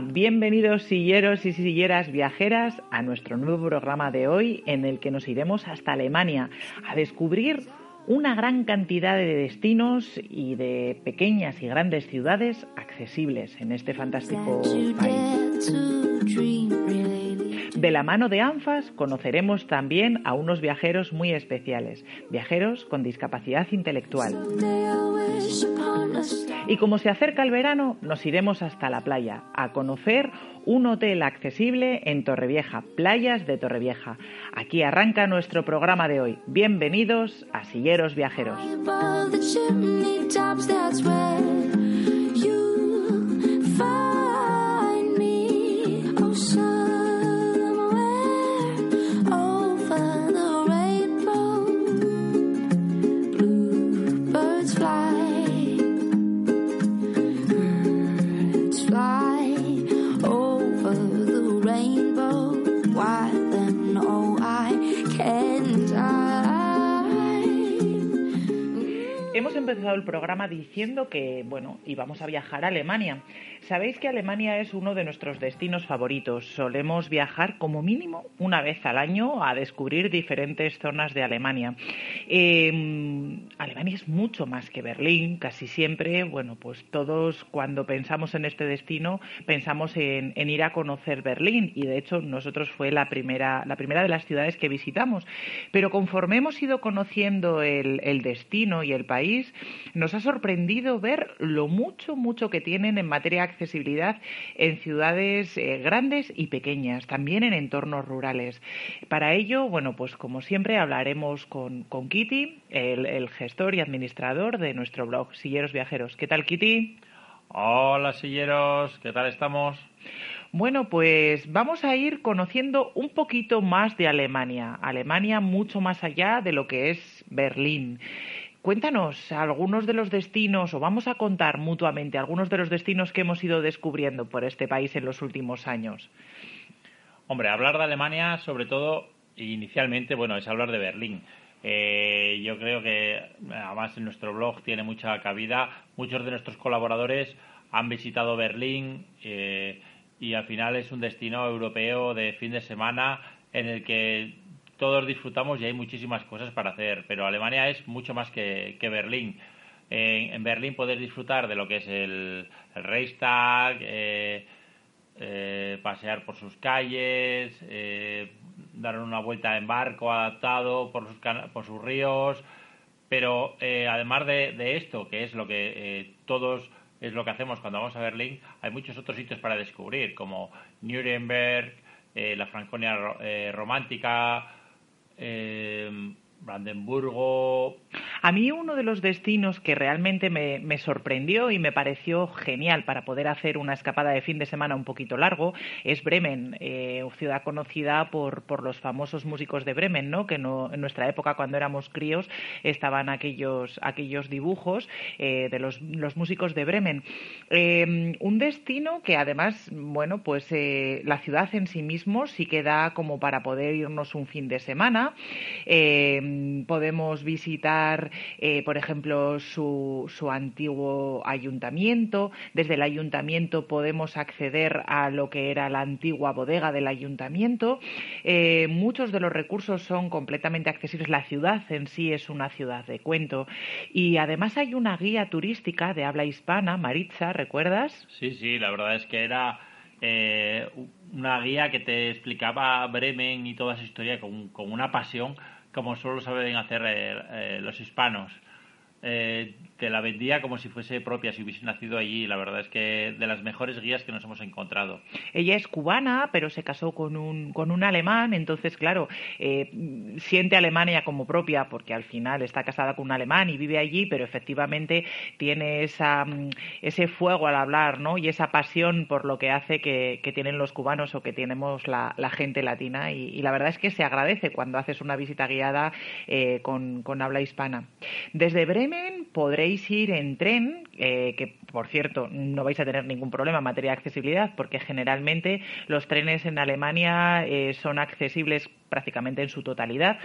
Bienvenidos silleros y silleras viajeras a nuestro nuevo programa de hoy en el que nos iremos hasta Alemania a descubrir una gran cantidad de destinos y de pequeñas y grandes ciudades accesibles en este fantástico país. De la mano de ANFAS conoceremos también a unos viajeros muy especiales, viajeros con discapacidad intelectual. Y como se acerca el verano, nos iremos hasta la playa a conocer un hotel accesible en Torrevieja, Playas de Torrevieja. Aquí arranca nuestro programa de hoy. Bienvenidos a Silleros Viajeros. Programa diciendo que, bueno, íbamos a viajar a Alemania. Sabéis que Alemania es uno de nuestros destinos favoritos. Solemos viajar como mínimo una vez al año a descubrir diferentes zonas de Alemania. Em, Alemania es mucho más que Berlín. Casi siempre, bueno, pues todos cuando pensamos en este destino pensamos en, ir a conocer Berlín y de hecho nosotros fue la primera, la primera de las ciudades que visitamos. Pero conforme hemos ido conociendo el, destino y el país, nos ha sorprendido ver lo mucho, mucho que tienen en materia accesibilidad en ciudades eh, grandes y pequeñas, también en entornos rurales. Para ello, bueno, pues como siempre hablaremos con, con Kitty, el, el gestor y administrador de nuestro blog Silleros Viajeros. ¿Qué tal, Kitty? Hola, Silleros, ¿qué tal estamos? Bueno, pues vamos a ir conociendo un poquito más de Alemania. Alemania mucho más allá de lo que es Berlín. Cuéntanos algunos de los destinos, o vamos a contar mutuamente algunos de los destinos que hemos ido descubriendo por este país en los últimos años. Hombre, hablar de Alemania, sobre todo, inicialmente, bueno, es hablar de Berlín. Eh, yo creo que, además, en nuestro blog tiene mucha cabida. Muchos de nuestros colaboradores han visitado Berlín eh, y al final es un destino europeo de fin de semana en el que todos disfrutamos y hay muchísimas cosas para hacer, pero Alemania es mucho más que, Berlín. En, Berlín poder disfrutar de lo que es el, Reichstag, eh, eh, pasear por sus calles, eh, dar una vuelta en barco adaptado por sus, por sus ríos, pero además de, esto, que es lo que todos es lo que hacemos cuando vamos a Berlín, hay muchos otros sitios para descubrir, como Nuremberg, la Franconia romántica, eh, Brandenburgo. A mí uno de los destinos que realmente me, sorprendió y me pareció genial para poder hacer una escapada de fin de semana un poquito largo es Bremen, eh, ciudad conocida por, los famosos músicos de Bremen, ¿no? que no, en nuestra época cuando éramos críos estaban aquellos, aquellos dibujos eh, de los, músicos de Bremen. Eh, un destino que además, bueno, pues la ciudad en sí mismo sí que da como para poder irnos un fin de semana. Podemos visitar eh, por ejemplo, su, su antiguo ayuntamiento. Desde el ayuntamiento podemos acceder a lo que era la antigua bodega del ayuntamiento. Eh, muchos de los recursos son completamente accesibles. La ciudad en sí es una ciudad de cuento. Y además hay una guía turística de habla hispana, Maritza, ¿recuerdas? Sí, sí, la verdad es que era eh, una guía que te explicaba Bremen y toda esa historia con, con una pasión como solo saben hacer eh, eh, los hispanos. Te la vendía como si fuese propia, si hubiese nacido allí. La verdad es que de las mejores guías que nos hemos encontrado. Ella es cubana, pero se casó con un, con un alemán, entonces, claro, eh, siente Alemania como propia, porque al final está casada con un alemán y vive allí, pero efectivamente tiene esa, mm, ese fuego al hablar, ¿no? Y esa pasión por lo que hace que, que tienen los cubanos o que tenemos la, gente latina. Y, la verdad es que se agradece cuando haces una visita guiada eh, con habla hispana. Desde Bremen podréis ir en tren, eh, que por cierto no vais a tener ningún problema en materia de accesibilidad, porque generalmente los trenes en Alemania eh, son accesibles prácticamente en su totalidad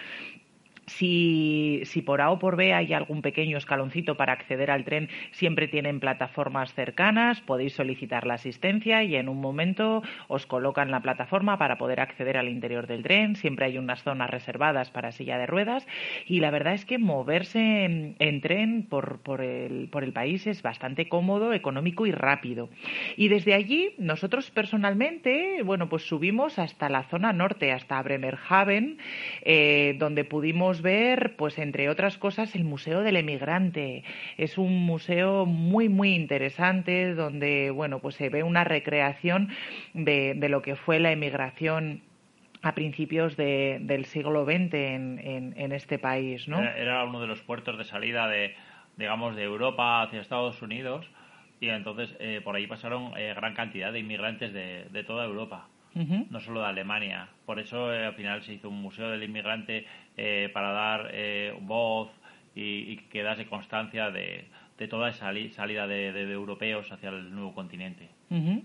si, por A o por B hay algún pequeño escaloncito para acceder al tren, siempre tienen plataformas cercanas, podéis solicitar la asistencia y en un momento os colocan la plataforma para poder acceder al interior del tren. Siempre hay unas zonas reservadas para silla de ruedas y la verdad es que moverse en, en tren por, por, el, por el país es bastante cómodo, económico y rápido. Y desde allí, nosotros personalmente, bueno, pues subimos hasta la zona norte, hasta Bremerhaven, eh, donde pudimos ver, pues entre otras cosas, el Museo del Emigrante. Es un museo muy, muy interesante donde, bueno, pues se ve una recreación de, de lo que fue la emigración a principios de, del siglo XX en, en, este país, ¿no? Era uno de los puertos de salida de, digamos, de Europa hacia Estados Unidos y entonces eh, por ahí pasaron eh, gran cantidad de inmigrantes de, de toda Europa. No solo de Alemania. Por eso eh, al final se hizo un museo del inmigrante eh, para dar eh, voz y, y, que dase constancia de, de toda esa salida de, de, europeos hacia el nuevo continente. Uh.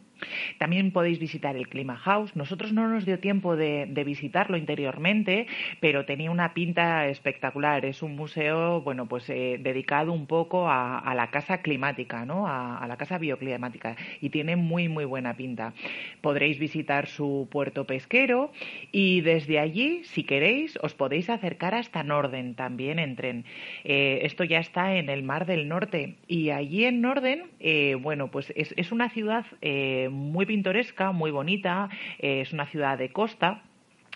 También podéis visitar el Clima House. Nosotros no nos dio tiempo de, visitarlo interiormente, pero tenía una pinta espectacular. Es un museo, bueno, pues eh, dedicado un poco a, la casa climática, ¿no? A, a, la casa bioclimática y tiene muy muy buena pinta. Podréis visitar su puerto pesquero y desde allí, si queréis, os podéis acercar hasta Norden también en tren. Eh, esto ya está en el Mar del Norte y allí en Norden, eh, bueno, pues es, es una ciudad eh, muy pintoresca, muy bonita, eh, es una ciudad de costa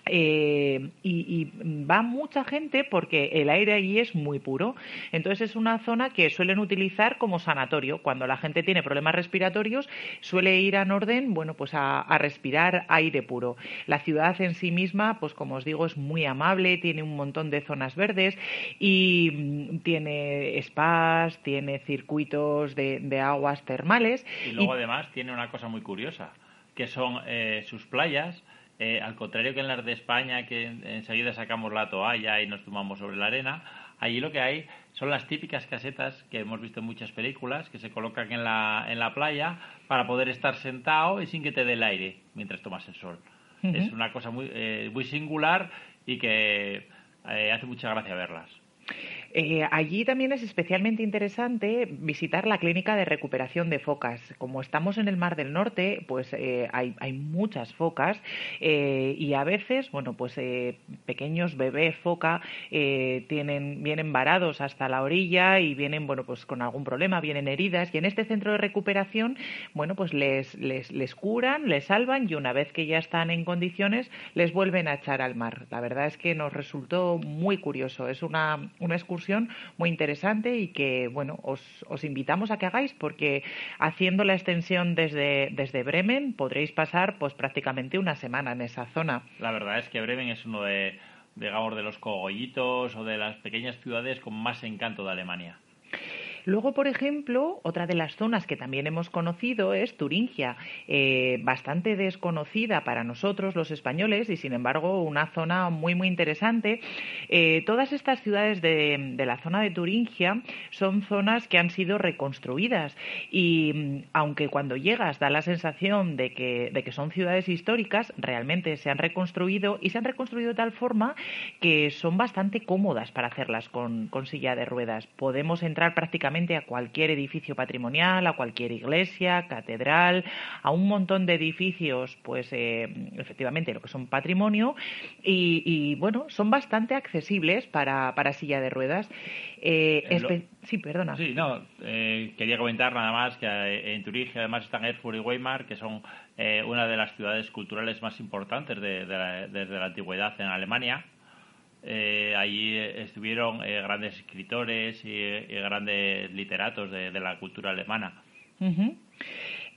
eh, y, y, va mucha gente porque el aire allí es muy puro. Entonces es una zona que suelen utilizar como sanatorio. Cuando la gente tiene problemas respiratorios, suele ir a Norden, bueno, pues a, a, respirar aire puro. La ciudad en sí misma, pues como os digo, es muy amable, tiene un montón de zonas verdes y mm, tiene spas, tiene circuitos de, de aguas termales. Y luego y, además tiene una cosa muy curiosa, que son eh, sus playas eh, al contrario que en las de España, que enseguida sacamos la toalla y nos tomamos sobre la arena, allí lo que hay son las típicas casetas que hemos visto en muchas películas, que se colocan en la, en la playa para poder estar sentado y sin que te dé el aire mientras tomas el sol. Uh -huh. Es una cosa muy, eh, muy singular y que eh, hace mucha gracia verlas. Eh, allí también es especialmente interesante visitar la clínica de recuperación de focas. Como estamos en el Mar del Norte, pues eh, hay, hay, muchas focas eh, y a veces, bueno, pues eh, pequeños bebés foca tienen, vienen varados hasta la orilla y vienen, bueno, pues con algún problema, vienen heridas y en este centro de recuperación, bueno, pues les, les, les curan, les salvan y una vez que ya están en condiciones, les vuelven a echar al mar. La verdad es que nos resultó muy curioso. Es una, una excursión muy interesante y que, bueno, os, os invitamos a que hagáis porque haciendo la extensión desde, desde Bremen podréis pasar pues prácticamente una semana en esa zona. La verdad es que Bremen es uno de, digamos, de los cogollitos o de las pequeñas ciudades con más encanto de Alemania. Luego, por ejemplo, otra de las zonas que también hemos conocido es Turingia, eh, bastante desconocida para nosotros los españoles y, sin embargo, una zona muy, muy interesante. Eh, todas estas ciudades de, la zona de Turingia son zonas que han sido reconstruidas y mm, aunque cuando llegas da la sensación de que, de que son ciudades históricas, realmente se han reconstruido y se han reconstruido de tal forma que son bastante cómodas para hacerlas con, con silla de ruedas. Podemos entrar prácticamente a cualquier edificio patrimonial, a cualquier iglesia, catedral, a un montón de edificios, pues eh, efectivamente lo que son patrimonio y, y, bueno, son bastante accesibles para, para silla de ruedas. Eh, Eh, Sí, perdona. Sí, no, eh, quería comentar nada más que eh, en Turingia además están Erfurt y Weimar, que son eh, una de las ciudades culturales más importantes de, de la, desde la antigüedad en Alemania. Eh, allí estuvieron eh, grandes escritores y, grandes literatos de, la cultura alemana.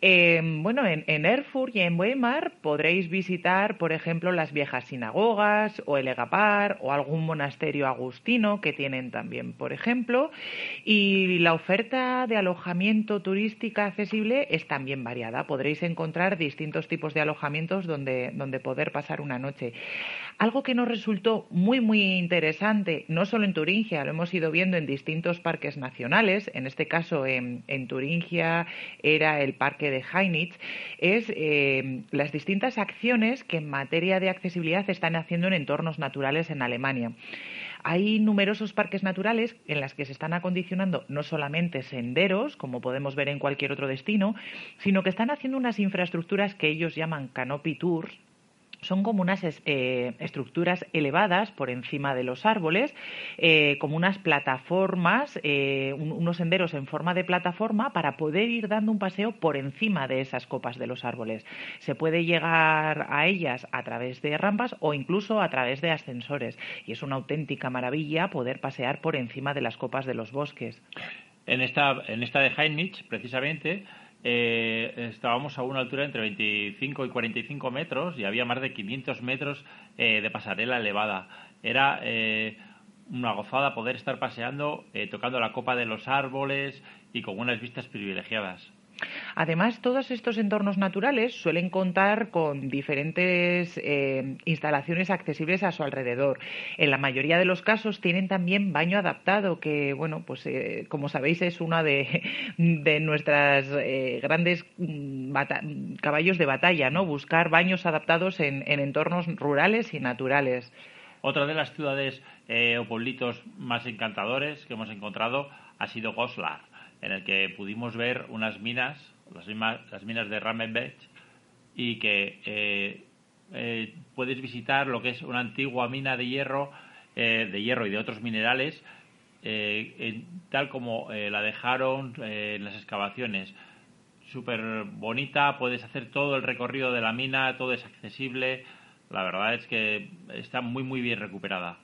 Eh, bueno, en, en, Erfurt y en Weimar podréis visitar, por ejemplo, las viejas sinagogas o el Egapar o algún monasterio agustino que tienen también, por ejemplo. Y la oferta de alojamiento turística accesible es también variada. Podréis encontrar distintos tipos de alojamientos donde, donde poder pasar una noche. Algo que nos resultó muy, muy interesante, no solo en Turingia, lo hemos ido viendo en distintos parques nacionales, en este caso en, en Turingia era el parque de Heinitz, es eh, las distintas acciones que en materia de accesibilidad están haciendo en entornos naturales en Alemania. Hay numerosos parques naturales en los que se están acondicionando no solamente senderos, como podemos ver en cualquier otro destino, sino que están haciendo unas infraestructuras que ellos llaman canopy tours, son como unas eh, estructuras elevadas por encima de los árboles, eh, como unas plataformas, eh, un, unos senderos en forma de plataforma para poder ir dando un paseo por encima de esas copas de los árboles. Se puede llegar a ellas a través de rampas o incluso a través de ascensores y es una auténtica maravilla poder pasear por encima de las copas de los bosques. En esta, en esta de Heinrich, precisamente, eh, estábamos a una altura entre 25 y 45 metros y había más de 500 metros eh, de pasarela elevada. Era eh, una gozada poder estar paseando, eh, tocando la copa de los árboles y con unas vistas privilegiadas. Además, todos estos entornos naturales suelen contar con diferentes eh, instalaciones accesibles a su alrededor. En la mayoría de los casos tienen también baño adaptado, que, bueno, pues eh, como sabéis es una de, nuestras eh, grandes caballos de batalla, ¿no? Buscar baños adaptados en, en, entornos rurales y naturales. Otra de las ciudades eh, o pueblitos más encantadores que hemos encontrado ha sido Goslar en el que pudimos ver unas minas, las, mismas, las minas de Ramenbech, y que eh, eh, puedes visitar lo que es una antigua mina de hierro, eh, de hierro y de otros minerales, en, tal como la dejaron en las excavaciones. Súper bonita, puedes hacer todo el recorrido de la mina, todo es accesible. La verdad es que está muy, muy bien recuperada.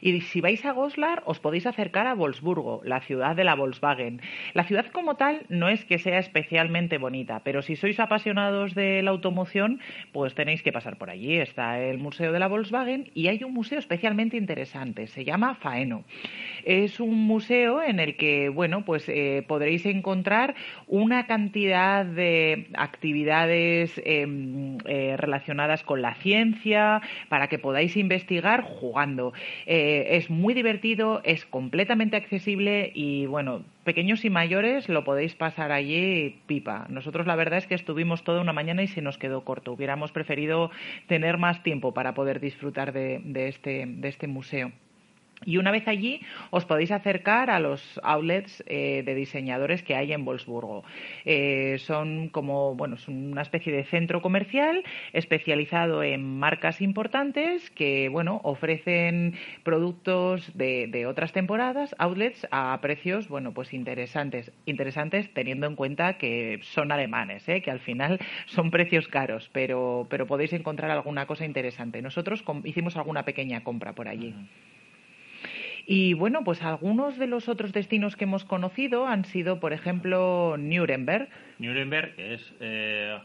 Y si vais a Goslar, os podéis acercar a Wolfsburgo, la ciudad de la Volkswagen. La ciudad como tal no es que sea especialmente bonita, pero si sois apasionados de la automoción, pues tenéis que pasar por allí. Está el Museo de la Volkswagen y hay un museo especialmente interesante, se llama Faeno. Es un museo en el que, bueno, pues eh, podréis encontrar una cantidad de actividades eh, eh, relacionadas con la ciencia para que podáis investigar jugando. Eh, es muy divertido, es completamente accesible y bueno, pequeños y mayores lo podéis pasar allí pipa. Nosotros la verdad es que estuvimos toda una mañana y se nos quedó corto. Hubiéramos preferido tener más tiempo para poder disfrutar de, de, este, de este museo. Y una vez allí os podéis acercar a los outlets eh, de diseñadores que hay en Wolfsburgo. Eh, son como, bueno, es una especie de centro comercial especializado en marcas importantes que, bueno, ofrecen productos de, de otras temporadas, outlets, a precios, bueno, pues interesantes. Interesantes teniendo en cuenta que son alemanes, ¿eh? que al final son precios caros, pero, pero podéis encontrar alguna cosa interesante. Nosotros hicimos alguna pequeña compra por allí. Y bueno, pues algunos de los otros destinos que hemos conocido han sido, por ejemplo, Nuremberg. Nuremberg es eh,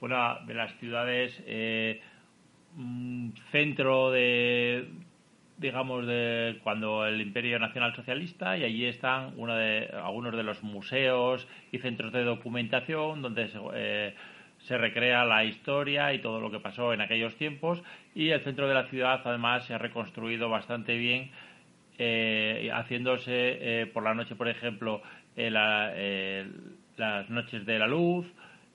una de las ciudades eh, centro de, digamos, de cuando el Imperio Nacional Socialista y allí están uno de, algunos de los museos y centros de documentación donde se, eh, se recrea la historia y todo lo que pasó en aquellos tiempos y el centro de la ciudad además se ha reconstruido bastante bien eh, haciéndose eh, por la noche, por ejemplo, las noches de la luz,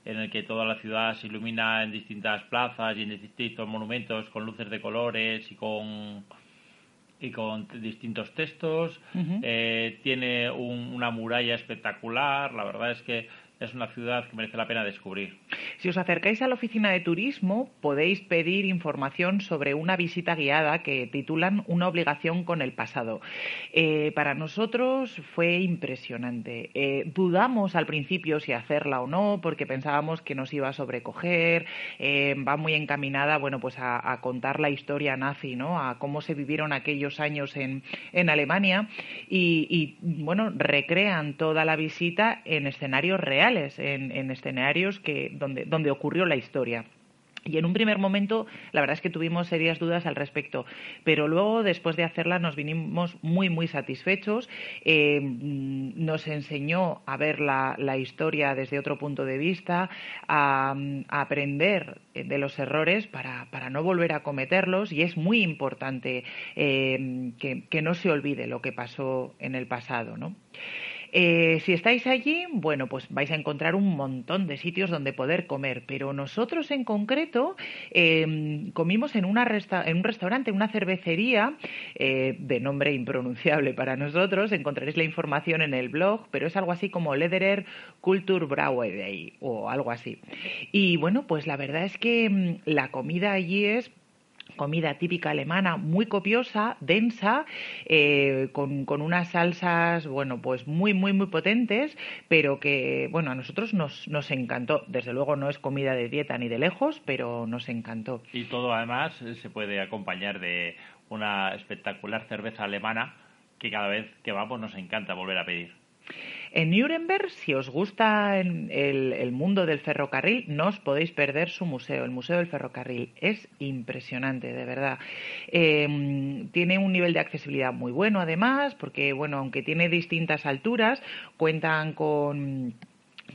en el que toda la ciudad se ilumina en distintas plazas y en distintos monumentos con luces de colores y con y con distintos textos. Eh, tiene una muralla espectacular. La verdad es que es una ciudad que merece la pena descubrir. Si os acercáis a la oficina de turismo, podéis pedir información sobre una visita guiada que titulan Una obligación con el pasado. Eh, para nosotros fue impresionante. Eh, dudamos al principio si hacerla o no, porque pensábamos que nos iba a sobrecoger. Eh, va muy encaminada, bueno, pues a, contar la historia nazi, ¿no? A cómo se vivieron aquellos años en, Alemania y, y, bueno, recrean toda la visita en escenarios en, escenarios que, donde, donde ocurrió la historia. Y en un primer momento, la verdad es que tuvimos serias dudas al respecto, pero luego, después de hacerla, nos vinimos muy, muy satisfechos. Eh, nos enseñó a ver la, historia desde otro punto de vista, a, aprender de los errores para, no volver a cometerlos, y es muy importante eh, que, que, no se olvide lo que pasó en el pasado, ¿no? Eh, si estáis allí, bueno, pues vais a encontrar un montón de sitios donde poder comer, pero nosotros en concreto em, comimos en, una en un restaurante, una cervecería eh, de nombre impronunciable para nosotros, encontraréis la información en el blog, pero es algo así como Lederer Kultur Day o algo así. Y bueno, pues la verdad es que em, la comida allí es comida típica alemana muy copiosa, densa, eh, con, unas salsas, bueno, pues muy, muy, muy potentes, pero que, bueno, a nosotros nos, nos encantó. Desde luego no es comida de dieta ni de lejos, pero nos encantó. Y todo además se puede acompañar de una espectacular cerveza alemana que cada vez que vamos nos encanta volver a pedir. En Nuremberg, si os gusta el, mundo del ferrocarril, no os podéis perder su museo, el Museo del Ferrocarril. Es impresionante, de verdad. Em, tiene un nivel de accesibilidad muy bueno, además, porque, bueno, aunque tiene distintas alturas, cuentan con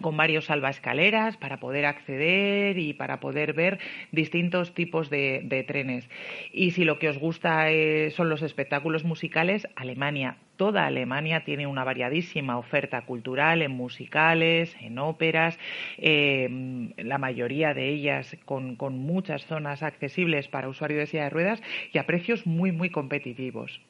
con varios salvaescaleras para poder acceder y para poder ver distintos tipos de, trenes. Y si lo que os gusta eh, son los espectáculos musicales, Alemania, toda Alemania tiene una variadísima oferta cultural en musicales, en óperas, em, la mayoría de ellas con, con muchas zonas accesibles para usuarios de silla de ruedas y a precios muy, muy competitivos.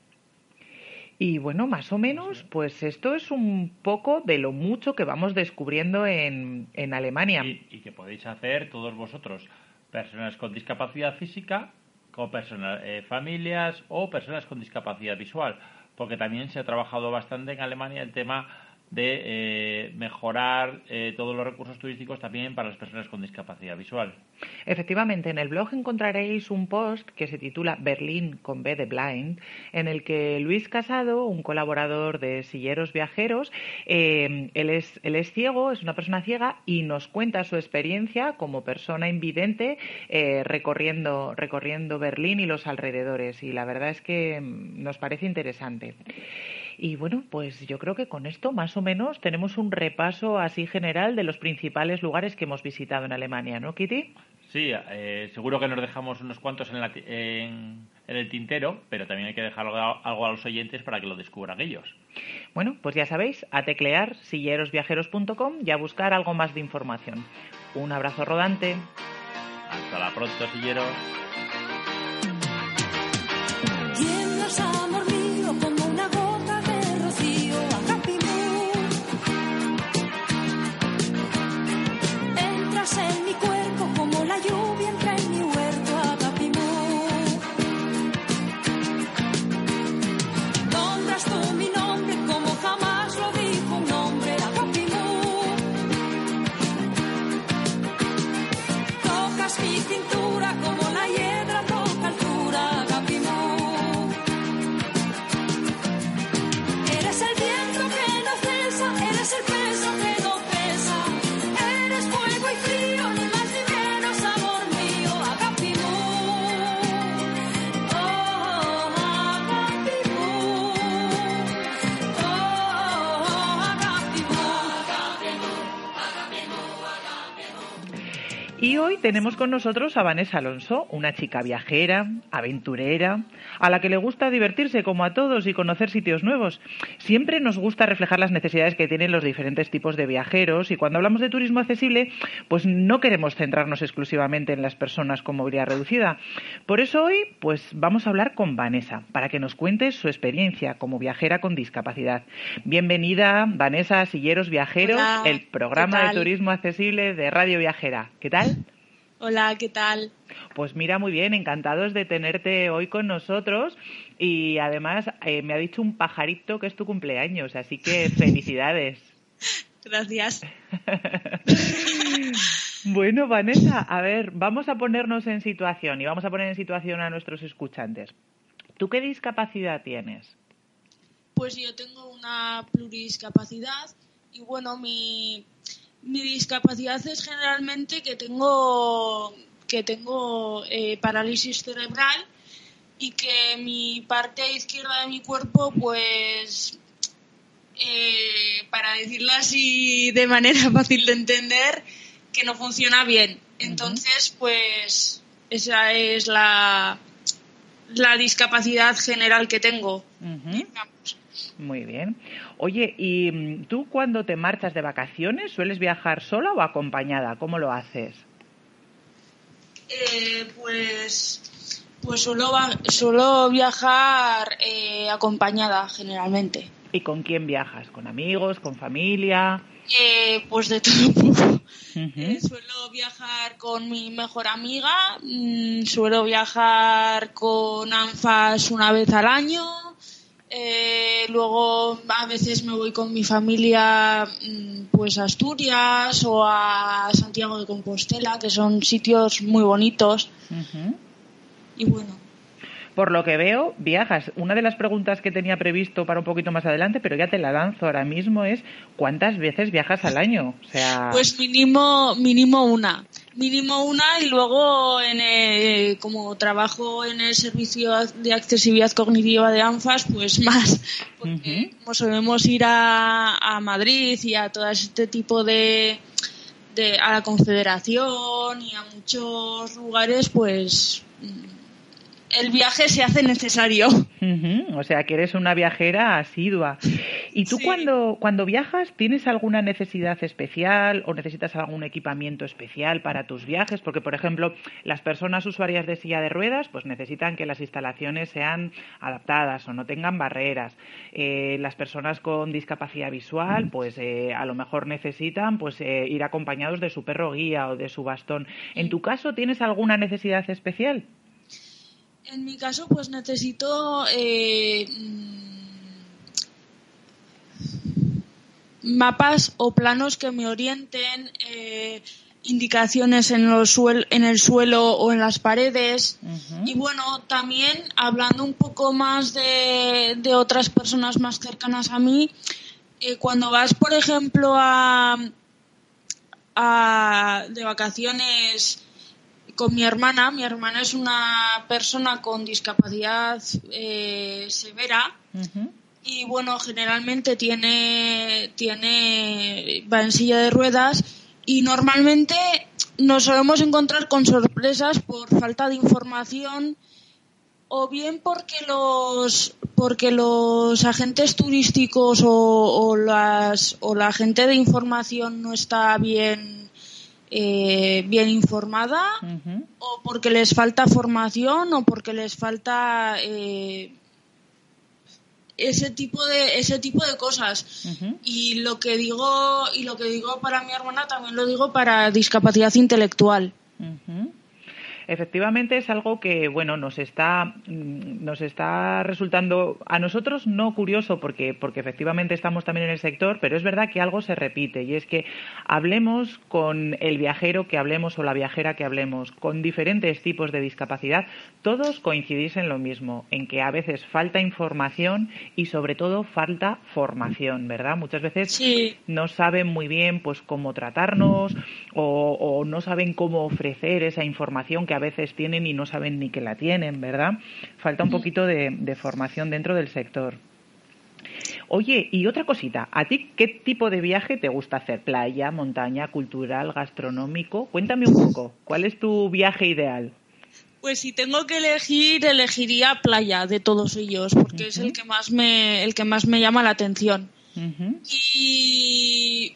Y bueno, más o menos, pues esto es un poco de lo mucho que vamos descubriendo en, en Alemania. Y, que podéis hacer todos vosotros, personas con discapacidad física, como personas, eh, familias o personas con discapacidad visual, porque también se ha trabajado bastante en Alemania el tema de eh, mejorar eh, todos los recursos turísticos también para las personas con discapacidad visual. Efectivamente, en el blog encontraréis un post que se titula Berlín con B de Blind, en el que Luis Casado, un colaborador de Silleros Viajeros, eh, él, es, él es ciego, es una persona ciega y nos cuenta su experiencia como persona invidente recorriendo, recorriendo Berlín y los alrededores. Y la verdad es que mm, nos parece interesante. Y bueno, pues yo creo que con esto más o menos tenemos un repaso así general de los principales lugares que hemos visitado en Alemania, ¿no, Kitty? Sí, eh, seguro que nos dejamos unos cuantos en, el tintero, pero también hay que dejar algo, a los oyentes para que lo descubran ellos. Bueno, pues ya sabéis, a teclear sillerosviajeros.com y a buscar algo más de información. Un abrazo rodante. Hasta la pronto, silleros. Y hoy tenemos con nosotros a Vanessa Alonso, una chica viajera, aventurera, a la que le gusta divertirse como a todos y conocer sitios nuevos. Siempre nos gusta reflejar las necesidades que tienen los diferentes tipos de viajeros y cuando hablamos de turismo accesible, pues no queremos centrarnos exclusivamente en las personas con movilidad reducida. Por eso hoy, pues vamos a hablar con Vanessa para que nos cuente su experiencia como viajera con discapacidad. Bienvenida, Vanessa Silleros Viajeros, el programa de turismo accesible de Radio Viajera. ¿Qué tal? Hola, ¿qué tal? Pues mira, muy bien, encantados de tenerte hoy con nosotros y además eh, me ha dicho un pajarito que es tu cumpleaños, así que felicidades. Gracias. bueno, Vanessa, a ver, vamos a ponernos en situación y vamos a poner en situación a nuestros escuchantes. ¿Tú qué discapacidad tienes? Pues yo tengo una pluridiscapacidad y bueno, mi, mi discapacidad es generalmente que tengo que tengo eh, parálisis cerebral y que mi parte izquierda de mi cuerpo pues eh, para decirlo así de manera fácil de entender que no funciona bien. Entonces pues esa es la la discapacidad general que tengo muy bien. Oye, ¿y mm, tú cuando te marchas de vacaciones sueles viajar sola o acompañada? ¿Cómo lo haces? Eh, pues, pues suelo, viajar eh, acompañada generalmente. ¿Y con quién viajas? ¿Con amigos? ¿Con familia? Eh, pues de todo un poco. suelo viajar con mi mejor amiga, mm, suelo viajar con ANFAS una vez al año, eh, luego a veces me voy con mi familia mm, pues a Asturias o a Santiago de Compostela, que son sitios muy bonitos. Y bueno, por lo que veo, viajas. Una de las preguntas que tenía previsto para un poquito más adelante, pero ya te la lanzo ahora mismo, es ¿cuántas veces viajas al año? O sea... Pues mínimo, mínimo una. Mínimo una y luego en como trabajo en el servicio de accesibilidad cognitiva de ANFAS, pues más. Porque como solemos ir a, a Madrid y a todo este tipo de, de, a la Confederación y a muchos lugares, pues el viaje se hace necesario. O sea, que eres una viajera asidua. ¿Y tú cuando, cuando viajas tienes alguna necesidad especial o necesitas algún equipamiento especial para tus viajes? Porque, por ejemplo, las personas usuarias de silla de ruedas pues necesitan que las instalaciones sean adaptadas o no tengan barreras. Eh, las personas con discapacidad visual pues eh, a lo mejor necesitan pues eh, ir acompañados de su perro guía o de su bastón. ¿En tu caso tienes alguna necesidad especial? En mi caso, pues necesito eh, mapas o planos que me orienten, eh, indicaciones en, los en el suelo o en las paredes. Y bueno, también hablando un poco más de, de otras personas más cercanas a mí, eh, cuando vas, por ejemplo, a, a de vacaciones con mi hermana. Mi hermana es una persona con discapacidad eh, severa. Y bueno, generalmente tiene, tiene, va en silla de ruedas y normalmente nos solemos encontrar con sorpresas por falta de información o bien porque los porque los agentes turísticos o, o las o la gente de información no está bien eh, bien informada o porque les falta formación o porque les falta eh, ese tipo de ese tipo de cosas. Y lo que digo y lo que digo para mi hermana también lo digo para discapacidad intelectual efectivamente es algo que bueno nos está mm, nos está resultando a nosotros no curioso porque porque efectivamente estamos también en el sector pero es verdad que algo se repite y es que hablemos con el viajero que hablemos o la viajera que hablemos con diferentes tipos de discapacidad todos coincidís en lo mismo en que a veces falta información y sobre todo falta formación verdad muchas veces no saben muy bien pues cómo tratarnos o, o no saben cómo ofrecer esa información que a veces tienen y no saben ni que la tienen, ¿verdad? Falta un poquito de, formación dentro del sector. Oye, y otra cosita, ¿a ti qué tipo de viaje te gusta hacer? ¿Playa, montaña, cultural, gastronómico? Cuéntame un poco, ¿cuál es tu viaje ideal? Pues si tengo que elegir, elegiría playa de todos ellos, porque es el que más me, el que más me llama la atención. Y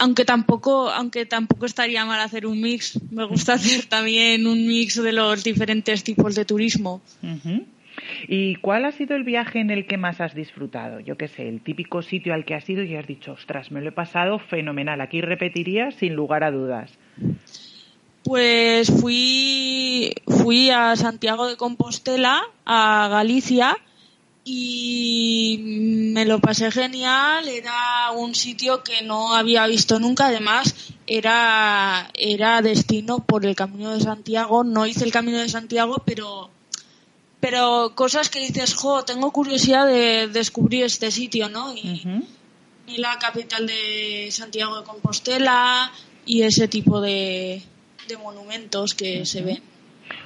aunque tampoco, aunque tampoco estaría mal hacer un mix, me gusta hacer también un mix de los diferentes tipos de turismo. ¿Y cuál ha sido el viaje en el que más has disfrutado? Yo qué sé, el típico sitio al que has ido y has dicho, ostras, me lo he pasado fenomenal. Aquí repetiría sin lugar a dudas. Pues fui, fui a Santiago de Compostela, a Galicia, y me lo pasé genial. Era un sitio que no había visto nunca. Además, era, era destino por el Camino de Santiago. No hice el Camino de Santiago, pero, pero cosas que dices, jo, tengo curiosidad de descubrir este sitio, ¿no? Y, y la capital de Santiago de Compostela y ese tipo de, de monumentos que se ven.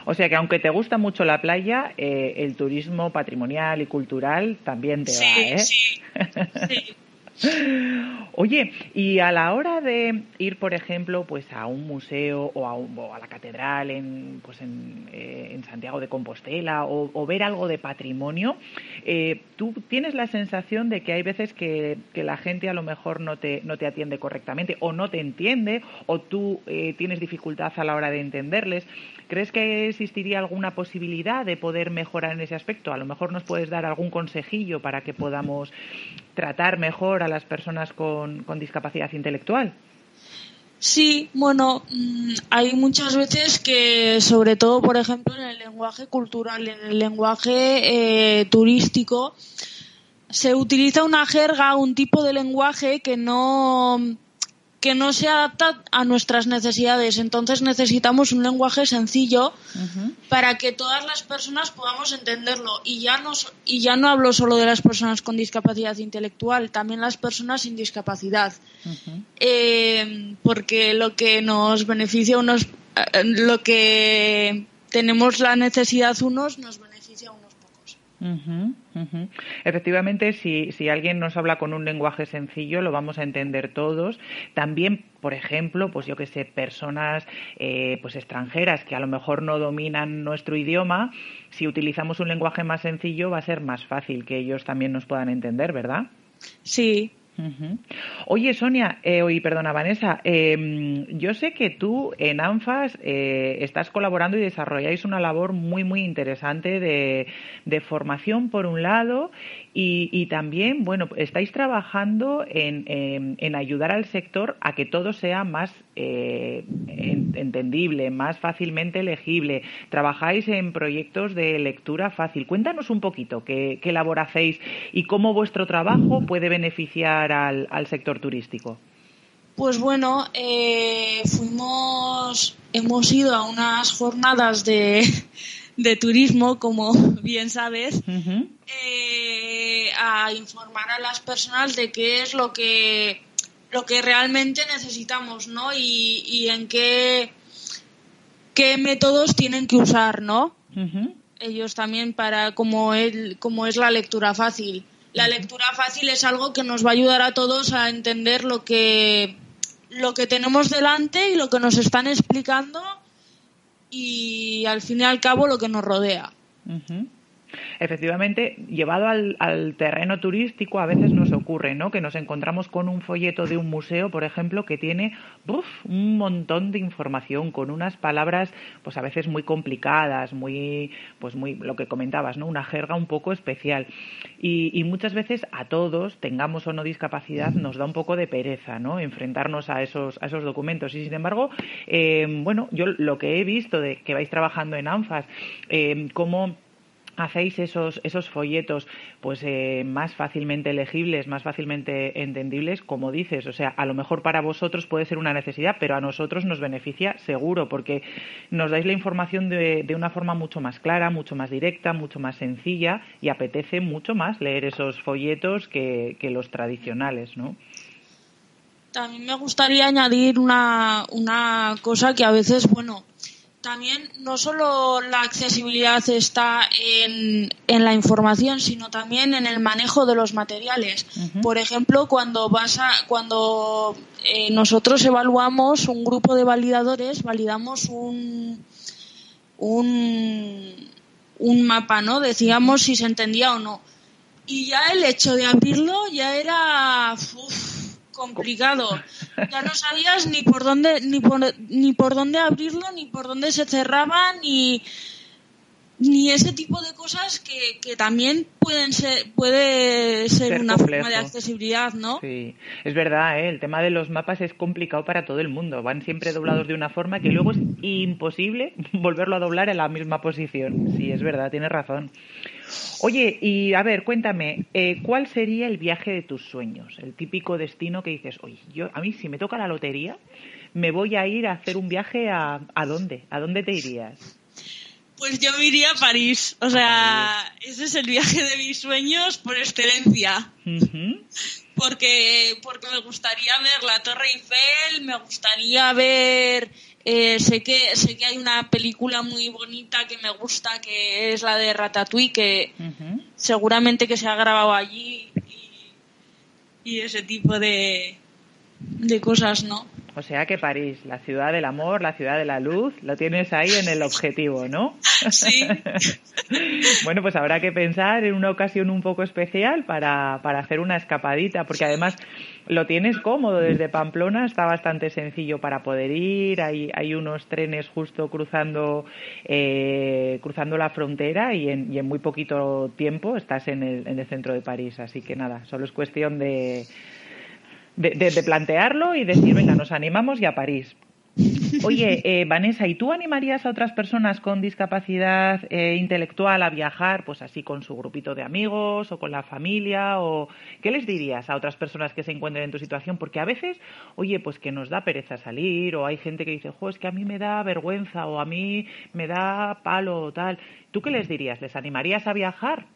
O sea que aunque te gusta mucho la playa, eh, el turismo patrimonial y cultural también te va, ¿eh? Sí, sí. Oye, y a la hora de ir, por ejemplo, pues a un museo o a, a la catedral en, pues en, eh, Santiago de Compostela o, ver algo de patrimonio, eh, ¿tú tienes la sensación de que hay veces que, la gente a lo mejor no te, no te atiende correctamente o no te entiende o tú eh, tienes dificultad a la hora de entenderles? ¿Crees que existiría alguna posibilidad de poder mejorar en ese aspecto? A lo mejor nos puedes dar algún consejillo para que podamos tratar mejor a las personas con, discapacidad intelectual. Sí, bueno, mm, hay muchas veces que, sobre todo, por ejemplo, en el lenguaje cultural, en el lenguaje eh, turístico, se utiliza una jerga, un tipo de lenguaje que no que no se adapta a nuestras necesidades. Entonces necesitamos un lenguaje sencillo para que todas las personas podamos entenderlo. Y ya, no, y ya no hablo solo de las personas con discapacidad intelectual, también las personas sin discapacidad. Eh, porque lo que nos beneficia unos, eh, lo que tenemos la necesidad unos nos beneficia a unos Efectivamente, si, si alguien nos habla con un lenguaje sencillo, lo vamos a entender todos. También, por ejemplo, pues yo que sé, personas eh, pues extranjeras que a lo mejor no dominan nuestro idioma, si utilizamos un lenguaje más sencillo, va a ser más fácil que ellos también nos puedan entender, ¿verdad? Sí, Oye, Sonia, eh, oye, perdona, Vanessa, em, yo sé que tú en ANFAS eh, estás colaborando y desarrolláis una labor muy, muy interesante de, formación, por un lado, y, también, bueno, estáis trabajando en, en, ayudar al sector a que todo sea más eh, entendible, más fácilmente legible. Trabajáis en proyectos de lectura fácil. Cuéntanos un poquito qué, qué labor hacéis y cómo vuestro trabajo puede beneficiar al, sector turístico. Pues bueno, eh, fuimos, hemos ido a unas jornadas de, de turismo, como bien sabes, eh, a informar a las personas de qué es lo que lo que realmente necesitamos, ¿no? Y, en qué qué métodos tienen que usar, ¿no? Ellos también para como el, como es la lectura fácil. La lectura fácil es algo que nos va a ayudar a todos a entender lo que, lo que tenemos delante y lo que nos están explicando y al fin y al cabo lo que nos rodea. Efectivamente, llevado al, terreno turístico, a veces nos ocurre, ¿no? Que nos encontramos con un folleto de un museo, por ejemplo, que tiene un montón de información con unas palabras, pues a veces muy complicadas, muy, pues muy, lo que comentabas, ¿no? Una jerga un poco especial. Y, muchas veces a todos, tengamos o no discapacidad, nos da un poco de pereza, ¿no? Enfrentarnos a esos, a esos documentos. Y sin embargo, eh, bueno, yo lo que he visto de que vais trabajando en ANFAS, eh, cómo hacéis esos, esos folletos pues eh, más fácilmente legibles, más fácilmente entendibles, como dices, o sea, a lo mejor para vosotros puede ser una necesidad, pero a nosotros nos beneficia seguro, porque nos dais la información de, de una forma mucho más clara, mucho más directa, mucho más sencilla y apetece mucho más leer esos folletos que, que los tradicionales, ¿no? También me gustaría añadir una, una cosa que a veces, bueno, también no solo la accesibilidad está en, en, la información, sino también en el manejo de los materiales. Por ejemplo, cuando vas a, cuando eh, nosotros evaluamos un grupo de validadores, validamos un, un, un mapa, ¿no? Decíamos si se entendía o no. Y ya el hecho de abrirlo ya era complicado. Ya no sabías ni por dónde ni por, ni por dónde abrirlo, ni por dónde se cerraba, ni ni ese tipo de cosas que, que también pueden ser puede ser, una forma de accesibilidad, ¿no? Sí, es verdad, ¿eh? el tema de los mapas es complicado para todo el mundo. Van siempre doblados de una forma que luego es imposible volverlo a doblar en la misma posición. Sí, es verdad, tienes razón. Oye, y a ver, cuéntame, eh, ¿cuál sería el viaje de tus sueños? El típico destino que dices, oye, yo, a mí si me toca la lotería, me voy a ir a hacer un viaje a, ¿a dónde? ¿A dónde te irías? Pues yo me iría a París. O sea, ese es el viaje de mis sueños por excelencia. Porque, porque me gustaría ver la Torre Eiffel, me gustaría ver eh, sé que sé que hay una película muy bonita que me gusta que es la de Ratatouille que seguramente que se ha grabado allí y, ese tipo de de cosas, ¿no? O sea que París, la ciudad del amor, la ciudad de la luz, lo tienes ahí en el objetivo, ¿no? Sí. bueno, pues habrá que pensar en una ocasión un poco especial para, para hacer una escapadita, porque además lo tienes cómodo desde Pamplona, está bastante sencillo para poder ir, hay, hay unos trenes justo cruzando, eh, cruzando la frontera y en, y en muy poquito tiempo estás en el, en el centro de París, así que nada, solo es cuestión de de, plantearlo y decir, venga, nos animamos y a París. Oye, eh, Vanessa, ¿y tú animarías a otras personas con discapacidad eh, intelectual a viajar, pues así con su grupito de amigos o con la familia? o ¿Qué les dirías a otras personas que se encuentren en tu situación? Porque a veces, oye, pues que nos da pereza salir o hay gente que dice, jo, que a mí me da vergüenza o a mí me da palo o tal. ¿Tú qué les dirías? ¿Les animarías a viajar?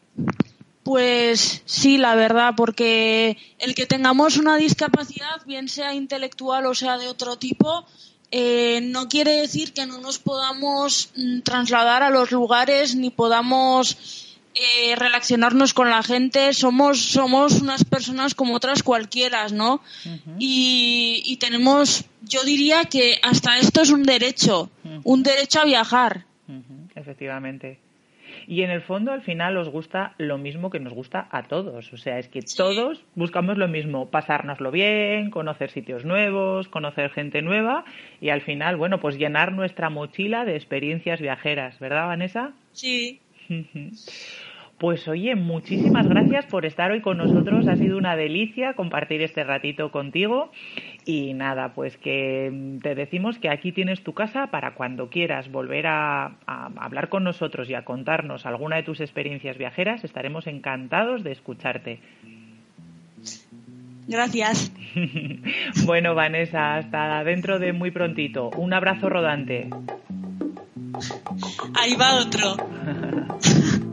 Pues sí, la verdad, porque el que tengamos una discapacidad, bien sea intelectual o sea de otro tipo, eh, no quiere decir que no nos podamos mm, trasladar a los lugares ni podamos eh, relacionarnos con la gente. Somos, somos unas personas como otras cualquiera, ¿no? y, y, tenemos, yo diría que hasta esto es un derecho, un derecho a viajar. Efectivamente. Y en el fondo, al final, os gusta lo mismo que nos gusta a todos. O sea, es que todos buscamos lo mismo, pasárnoslo bien, conocer sitios nuevos, conocer gente nueva y al final, bueno, pues llenar nuestra mochila de experiencias viajeras, ¿verdad, Vanessa? Sí. Pues oye, muchísimas gracias por estar hoy con nosotros. Ha sido una delicia compartir este ratito contigo. Y nada, pues que te decimos que aquí tienes tu casa para cuando quieras volver a, hablar con nosotros y a contarnos alguna de tus experiencias viajeras. Estaremos encantados de escucharte. Gracias. bueno, Vanessa, hasta dentro de muy prontito. Un abrazo rodante. Ahí va otro.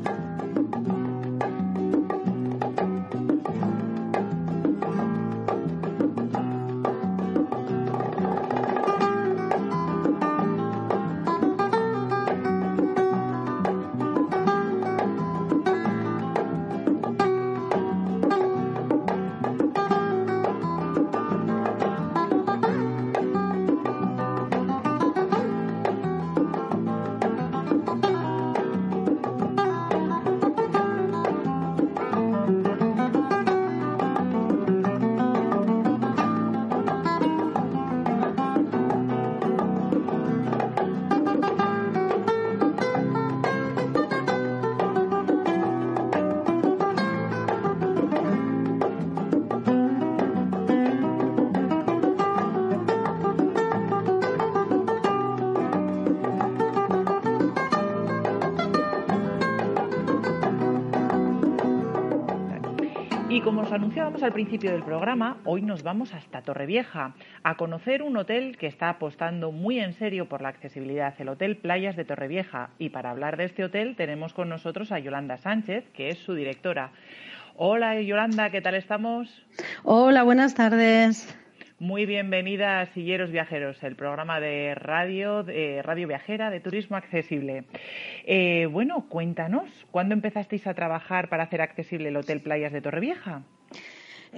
al principio del programa, hoy nos vamos hasta Torrevieja a conocer un hotel que está apostando muy en serio por la accesibilidad, el Hotel Playas de Torrevieja. Y para hablar de este hotel tenemos con nosotros a Yolanda Sánchez, que es su directora. Hola Yolanda, ¿qué tal estamos? Hola, buenas tardes. Muy bienvenida a Silleros Viajeros, el programa de radio, de radio viajera de turismo accesible. Eh, bueno, cuéntanos, ¿cuándo empezasteis a trabajar para hacer accesible el Hotel Playas de Torrevieja?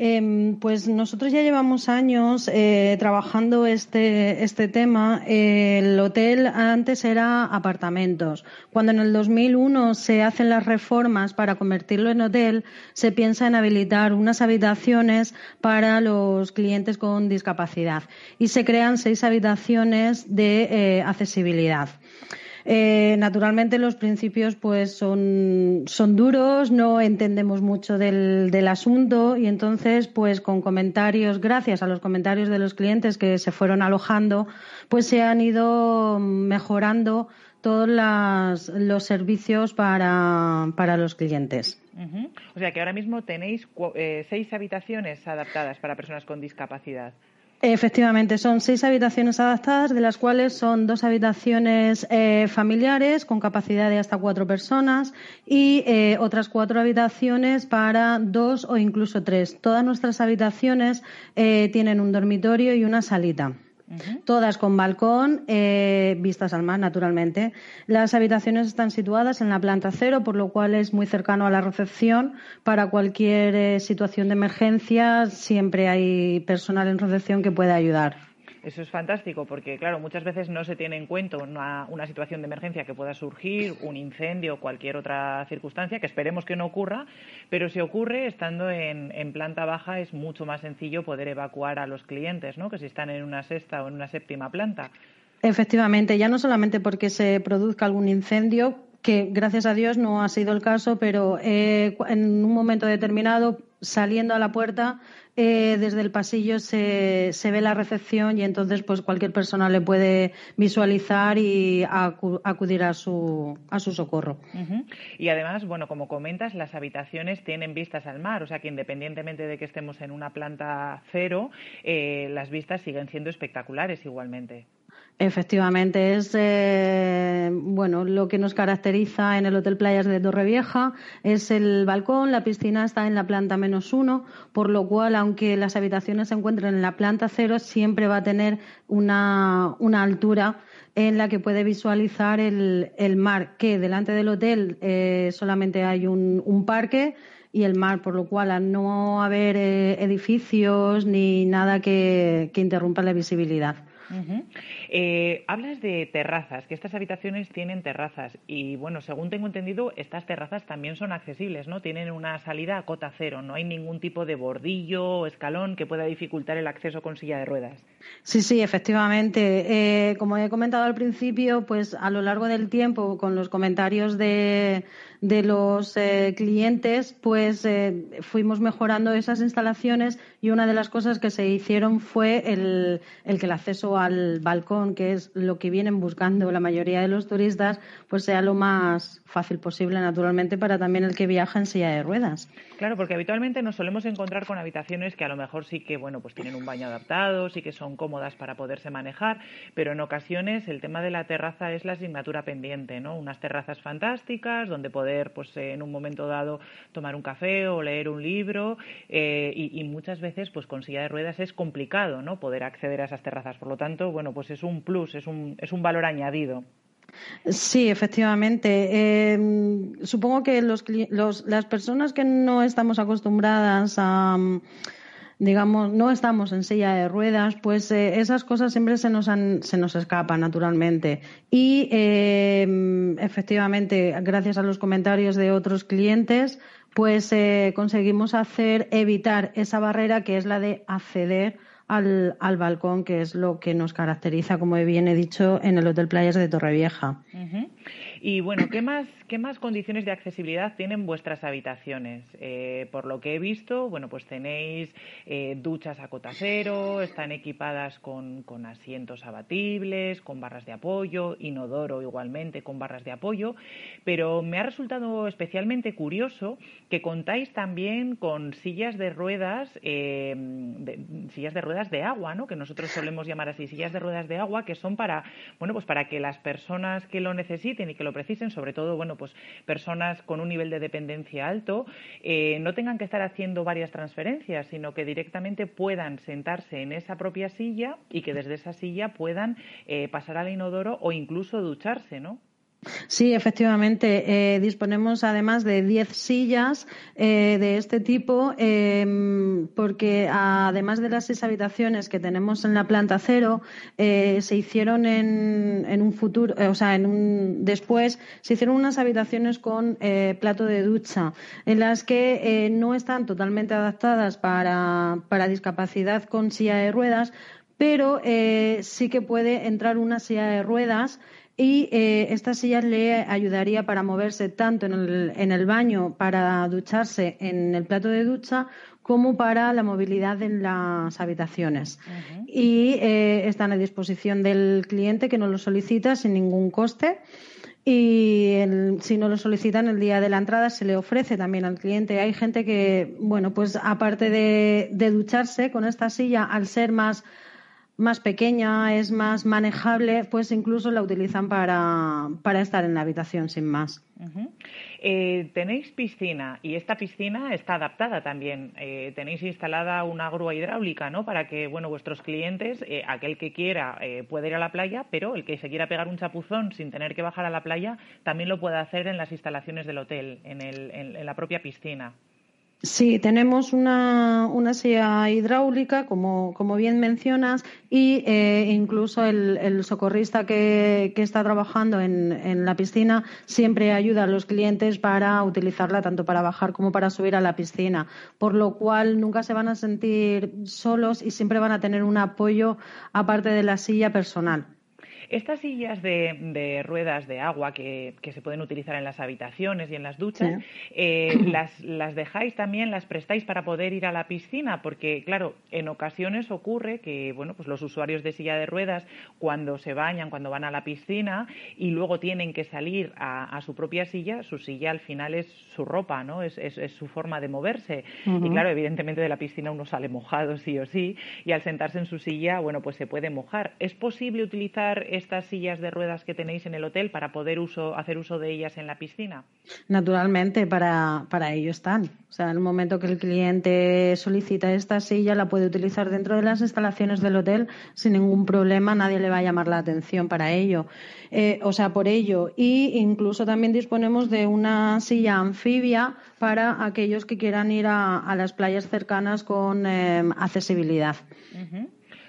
Em, pues nosotros ya llevamos años eh, trabajando este, este tema. el hotel antes era apartamentos. Cuando en el 2001 se hacen las reformas para convertirlo en hotel, se piensa en habilitar unas habitaciones para los clientes con discapacidad y se crean seis habitaciones de eh, accesibilidad. Eh, naturalmente los principios pues son, son duros, no entendemos mucho del, del, asunto y entonces pues con comentarios, gracias a los comentarios de los clientes que se fueron alojando, pues se han ido mejorando todos los servicios para, para los clientes. O sea que ahora mismo tenéis eh, seis habitaciones adaptadas para personas con discapacidad. Efectivamente, son seis habitaciones adaptadas, de las cuales son dos habitaciones eh, familiares con capacidad de hasta cuatro personas y eh, otras cuatro habitaciones para dos o incluso tres. Todas nuestras habitaciones eh, tienen un dormitorio y una salita. Todas con balcón, eh, vistas al mar, naturalmente. Las habitaciones están situadas en la planta cero, por lo cual es muy cercano a la recepción. Para cualquier eh, situación de emergencia, siempre hay personal en recepción que pueda ayudar. Eso es fantástico porque, claro, muchas veces no se tiene en cuenta una, situación de emergencia que pueda surgir, un incendio o cualquier otra circunstancia, que esperemos que no ocurra, pero si ocurre, estando en, en, planta baja es mucho más sencillo poder evacuar a los clientes, ¿no? Que si están en una sexta o en una séptima planta. Efectivamente, ya no solamente porque se produzca algún incendio, que gracias a Dios no ha sido el caso, pero eh, en un momento determinado, saliendo a la puerta, eh, desde el pasillo se, se, ve la recepción y entonces pues cualquier persona le puede visualizar y acudir a su, a su socorro. Y además, bueno, como comentas, las habitaciones tienen vistas al mar, o sea que independientemente de que estemos en una planta cero, eh, las vistas siguen siendo espectaculares igualmente. Efectivamente, es eh, bueno lo que nos caracteriza en el Hotel Playas de Torrevieja es el balcón, la piscina está en la planta menos uno, por lo cual, aunque las habitaciones se encuentren en la planta cero, siempre va a tener una, altura en la que puede visualizar el, mar, que delante del hotel eh, solamente hay un, parque y el mar, por lo cual al no haber eh, edificios ni nada que interrumpa la visibilidad. Eh, hablas de terrazas, que estas habitaciones tienen terrazas y bueno, según tengo entendido, estas terrazas también son accesibles, ¿no? Tienen una salida a cota cero, no hay ningún tipo de bordillo o escalón que pueda dificultar el acceso con silla de ruedas. Sí, sí, efectivamente. Eh, como he comentado al principio, pues a lo largo del tiempo, con los comentarios de, de los eh, clientes, pues eh, fuimos mejorando esas instalaciones y una de las cosas que se hicieron fue el, el, que el acceso al balcón, que es lo que vienen buscando la mayoría de los turistas, pues sea lo más fácil posible, naturalmente, para también el que viaja en silla de ruedas. Claro, porque habitualmente nos solemos encontrar con habitaciones que a lo mejor sí que, bueno, pues tienen un baño adaptado, sí que son cómodas para poderse manejar, pero en ocasiones el tema de la terraza es la asignatura pendiente, ¿no? Unas terrazas fantásticas donde poder poder, pues en un momento dado, tomar un café o leer un libro eh, y, muchas veces, pues con silla de ruedas es complicado, ¿no? Poder acceder a esas terrazas. Por lo tanto, bueno, pues es un plus, es un, es un valor añadido. Sí, efectivamente. Em, supongo que los, las personas que no estamos acostumbradas a digamos, no estamos en silla de ruedas, pues eh, esas cosas siempre se nos, se nos escapan naturalmente. Y eh, efectivamente, gracias a los comentarios de otros clientes, pues eh, conseguimos hacer evitar esa barrera que es la de acceder al, al, balcón, que es lo que nos caracteriza, como bien he dicho, en el Hotel Playas de Torrevieja. Y bueno, ¿qué más, qué más condiciones de accesibilidad tienen vuestras habitaciones? Eh, por lo que he visto, bueno, pues tenéis eh, duchas a cota cero, están equipadas con, con, asientos abatibles, con barras de apoyo, inodoro igualmente con barras de apoyo, pero me ha resultado especialmente curioso que contáis también con sillas de ruedas, eh, sillas de ruedas de agua, ¿no? Que nosotros solemos llamar así, sillas de ruedas de agua, que son para, bueno, pues para que las personas que lo necesiten y que lo precisen, sobre todo, bueno, pues personas con un nivel de dependencia alto, eh, no tengan que estar haciendo varias transferencias, sino que directamente puedan sentarse en esa propia silla y que desde esa silla puedan eh, pasar al inodoro o incluso ducharse, ¿no? Sí, efectivamente. Eh, disponemos además de 10 sillas eh, de este tipo, em, porque además de las seis habitaciones que tenemos en la planta cero, eh, se hicieron en, un futuro, o sea, en un, después se hicieron unas habitaciones con plato de ducha, en las que no están totalmente adaptadas para, para discapacidad con silla de ruedas, pero sí que puede entrar una silla de ruedas y eh, esta silla le ayudaría para moverse tanto en el, en el, baño, para ducharse en el plato de ducha, como para la movilidad en las habitaciones. Y eh, están a disposición del cliente que no lo solicita sin ningún coste. Y si no lo solicitan el día de la entrada, se le ofrece también al cliente. Hay gente que, bueno, pues aparte de, de ducharse con esta silla, al ser más más pequeña, es más manejable, pues incluso la utilizan para, para estar en la habitación sin más. Eh, tenéis piscina y esta piscina está adaptada también. Eh, tenéis instalada una grúa hidráulica, ¿no? Para que, bueno, vuestros clientes, eh, aquel que quiera, pueda ir a la playa, pero el que se quiera pegar un chapuzón sin tener que bajar a la playa, también lo puede hacer en las instalaciones del hotel, en, el, en la propia piscina. Sí, tenemos una, silla hidráulica, como, como bien mencionas, y eh, incluso el, socorrista que, que, está trabajando en, en, la piscina siempre ayuda a los clientes para utilizarla tanto para bajar como para subir a la piscina, por lo cual nunca se van a sentir solos y siempre van a tener un apoyo aparte de la silla personal. Estas sillas de, ruedas de agua que, se pueden utilizar en las habitaciones y en las duchas, eh, las, las dejáis también, las prestáis para poder ir a la piscina, porque claro, en ocasiones ocurre que bueno, pues los usuarios de silla de ruedas cuando se bañan, cuando van a la piscina y luego tienen que salir a, su propia silla, su silla al final es su ropa, ¿no? Es, es, su forma de moverse. Y claro, evidentemente de la piscina uno sale mojado sí o sí, y al sentarse en su silla, bueno, pues se puede mojar. ¿Es posible utilizar estas sillas de ruedas que tenéis en el hotel para poder uso, hacer uso de ellas en la piscina? Naturalmente, para, para ello están. O sea, en el momento que el cliente solicita esta silla, la puede utilizar dentro de las instalaciones del hotel sin ningún problema, nadie le va a llamar la atención para ello. Eh, o sea, por ello. Y incluso también disponemos de una silla anfibia para aquellos que quieran ir a, las playas cercanas con eh, accesibilidad.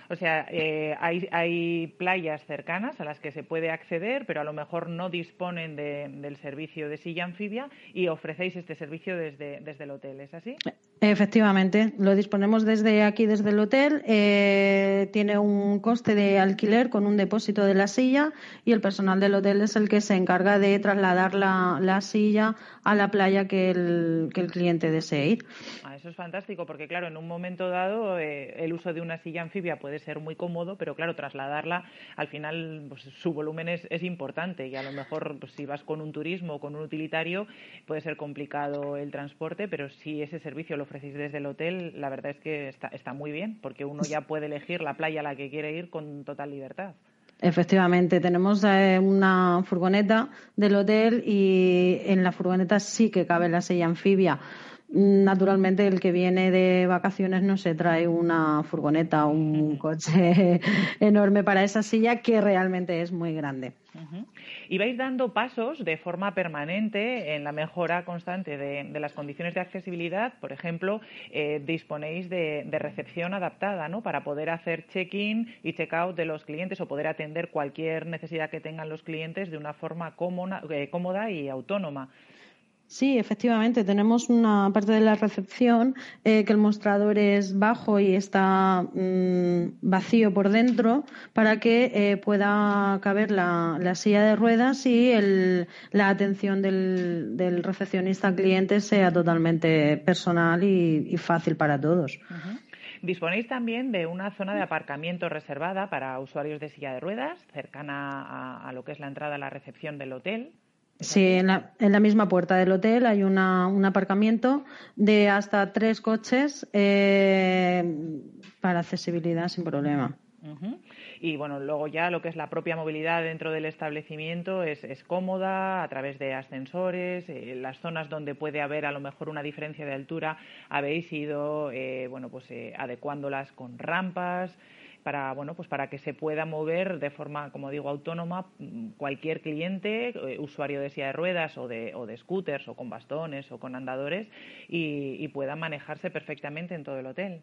O sea, eh, hay, playas cercanas a las que se puede acceder, pero a lo mejor no disponen del servicio de silla anfibia y ofrecéis este servicio desde, desde el hotel, ¿es así? Efectivamente, lo disponemos desde aquí, desde el hotel. Eh, tiene un coste de alquiler con un depósito de la silla y el personal del hotel es el que se encarga de trasladar la, silla a la playa que el, que el cliente desee ir. Ah, eso es fantástico porque, claro, en un momento dado eh, el uso de una silla anfibia puede ser muy cómodo, pero claro, trasladarla al final pues, su volumen es, es, importante y a lo mejor pues, si vas con un turismo o con un utilitario puede ser complicado el transporte, pero si ese servicio lo ofrecéis desde el hotel, la verdad es que está, está muy bien, porque uno ya puede elegir la playa a la que quiere ir con total libertad. Efectivamente, tenemos eh, una furgoneta del hotel y en la furgoneta sí que cabe la silla anfibia. Naturalmente, el que viene de vacaciones no se trae una furgoneta o un coche enorme para esa silla que realmente es muy grande. Y vais dando pasos de forma permanente en la mejora constante de, las condiciones de accesibilidad. Por ejemplo, eh, disponéis de, recepción adaptada ¿no? para poder hacer check-in y check-out de los clientes o poder atender cualquier necesidad que tengan los clientes de una forma eh, cómoda y autónoma. Sí, efectivamente, tenemos una parte de la recepción eh, que el mostrador es bajo y está mm, vacío por dentro para que eh, pueda caber la, silla de ruedas y la atención del, recepcionista al cliente sea totalmente personal y, fácil para todos. Disponéis también de una zona de aparcamiento reservada para usuarios de silla de ruedas, cercana a lo que es la entrada a la recepción del hotel. Sí, en la, en la, misma puerta del hotel hay una, un aparcamiento de hasta tres coches eh, para accesibilidad sin problema. Y bueno, luego ya lo que es la propia movilidad dentro del establecimiento es, es cómoda a través de ascensores, eh, las zonas donde puede haber a lo mejor una diferencia de altura habéis ido eh, bueno pues eh, adecuándolas con rampas para bueno pues para que se pueda mover de forma como digo autónoma cualquier cliente eh, usuario de silla de ruedas o de, o de scooters o con bastones o con andadores y, y pueda manejarse perfectamente en todo el hotel.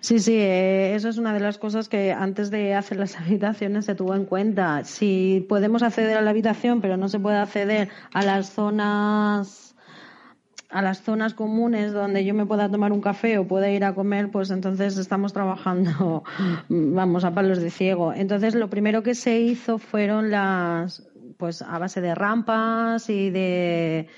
Sí, sí, eh, eso es una de las cosas que antes de hacer las habitaciones se tuvo en cuenta. Si podemos acceder a la habitación, pero no se puede acceder a las zonas a las zonas comunes donde yo me pueda tomar un café o pueda ir a comer, pues entonces estamos trabajando, vamos, a palos de ciego. Entonces lo primero que se hizo fueron las, pues a base de rampas y de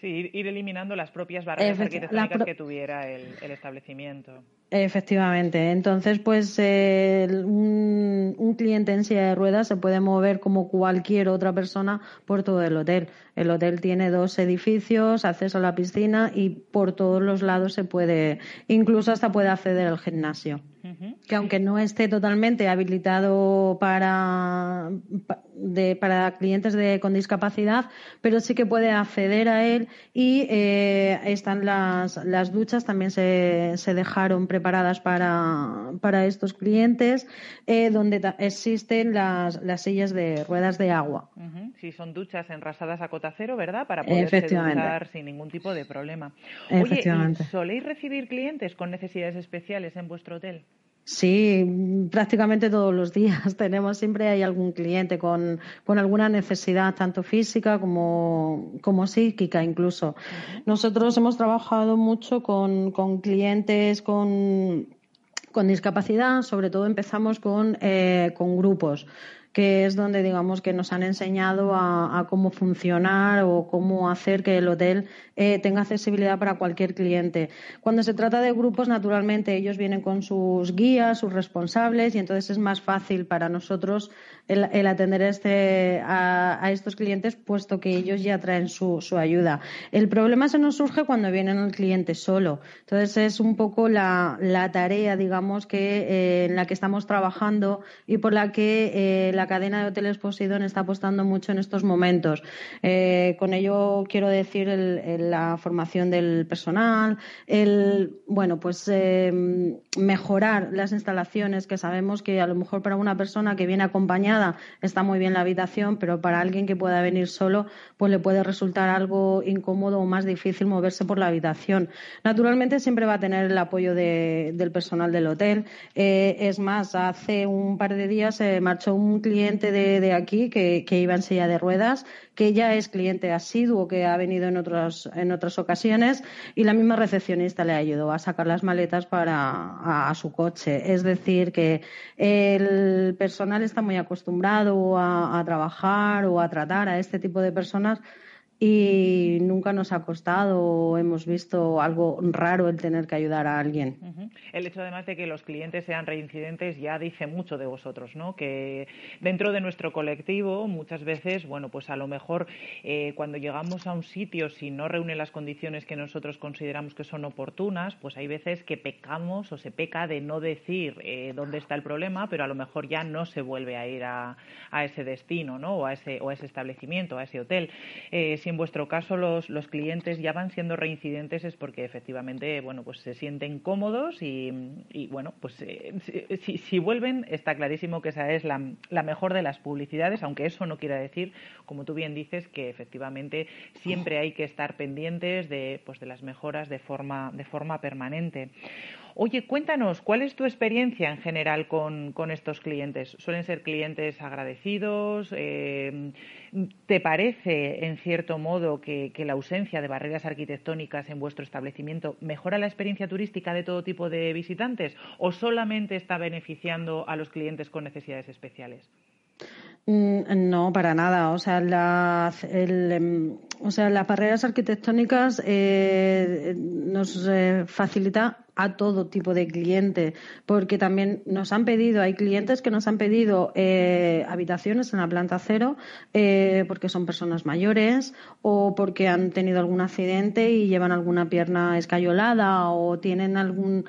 Sí, ir eliminando las propias barreras arquitectónicas que tuviera el, establecimiento. Efectivamente. Entonces, pues un, un, cliente en silla de ruedas se puede mover como cualquier otra persona por todo el hotel. El hotel tiene dos edificios, acceso a la piscina y por todos los lados se puede, incluso hasta puede acceder al gimnasio que aunque no esté totalmente habilitado para, para clientes de, con discapacidad, pero sí que puede acceder a él y eh, están las, las duchas, también se, se dejaron preparadas para, para estos clientes, eh, donde existen las, las sillas de ruedas de agua. Sí, son duchas enrasadas a cota cero, ¿verdad? Para poder duchar sin ningún tipo de problema. Oye, ¿soléis recibir clientes con necesidades especiales en vuestro hotel? Sí, prácticamente todos los días. Tenemos, siempre hay algún cliente con, con alguna necesidad, tanto física como, como psíquica incluso. Nosotros hemos trabajado mucho con, con clientes con, con discapacidad, sobre todo empezamos con, eh, con grupos que es donde digamos que nos han enseñado a, cómo funcionar o cómo hacer que el hotel eh, tenga accesibilidad para cualquier cliente. Cuando se trata de grupos, naturalmente ellos vienen con sus guías, sus responsables y entonces es más fácil para nosotros el, atender este, a, estos clientes, puesto que ellos ya traen su, ayuda. El problema se nos surge cuando viene el cliente solo. Entonces es un poco la, la tarea, digamos, que eh, en la que estamos trabajando y por la que eh, la cadena de hoteles Poseidon está apostando mucho en estos momentos. Eh, con ello quiero decir la formación del personal, el bueno, pues mejorar las instalaciones que sabemos que a lo mejor para una persona que viene acompañada está muy bien la habitación, pero para alguien que pueda venir solo, pues le puede resultar algo incómodo o más difícil moverse por la habitación. Naturalmente siempre va a tener el apoyo del personal del hotel. Eh, es más, hace un par de días se marchó un cliente de, aquí que, iba en silla de ruedas, que ya es cliente asiduo, que ha venido en, otras en otras ocasiones, y la misma recepcionista le ayudó a sacar las maletas para a su coche. Es decir, que el personal está muy acostumbrado a, a trabajar o a tratar a este tipo de personas y nunca nos ha costado o hemos visto algo raro el tener que ayudar a alguien. El hecho además de que los clientes sean reincidentes ya dice mucho de vosotros, ¿no? Que dentro de nuestro colectivo muchas veces, bueno, pues a lo mejor eh, cuando llegamos a un sitio si no reúne las condiciones que nosotros consideramos que son oportunas, pues hay veces que pecamos o se peca de no decir eh, dónde está el problema, pero a lo mejor ya no se vuelve a ir a, a ese destino, ¿no? O a ese, o ese establecimiento, a ese hotel. Eh, si en vuestro caso los, los clientes ya van siendo reincidentes es porque efectivamente bueno pues se sienten cómodos y, bueno pues eh, si, si, vuelven está clarísimo que esa es la, la, mejor de las publicidades aunque eso no quiera decir como tú bien dices que efectivamente siempre hay que estar pendientes de pues de las mejoras de forma de forma permanente Oye, cuéntanos, ¿cuál es tu experiencia en general con, estos clientes? ¿Suelen ser clientes agradecidos? Eh, ¿Te parece, en cierto modo, que, la ausencia de barreras arquitectónicas en vuestro establecimiento mejora la experiencia turística de todo tipo de visitantes o solamente está beneficiando a los clientes con necesidades especiales? Mm, no, para nada. O sea, em, o sea las barreras arquitectónicas eh, nos eh, facilita a todo tipo de cliente, porque también nos han pedido, hay clientes que nos han pedido eh, habitaciones en la planta cero eh, porque son personas mayores o porque han tenido algún accidente y llevan alguna pierna escayolada o tienen algún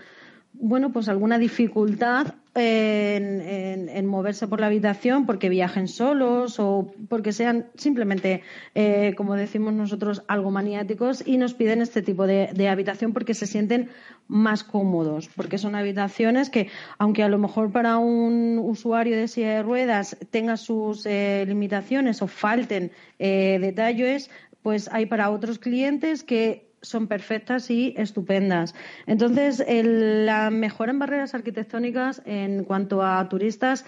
bueno, pues alguna dificultad en, moverse por la habitación porque viajen solos o porque sean simplemente, eh, como decimos nosotros, algo maniáticos y nos piden este tipo de, habitación porque se sienten más cómodos, porque son habitaciones que, aunque a lo mejor para un usuario de silla de ruedas tenga sus eh, limitaciones o falten eh, detalles, pues hay para otros clientes que son perfectas y estupendas. Entonces, la mejora en barreras arquitectónicas en cuanto a turistas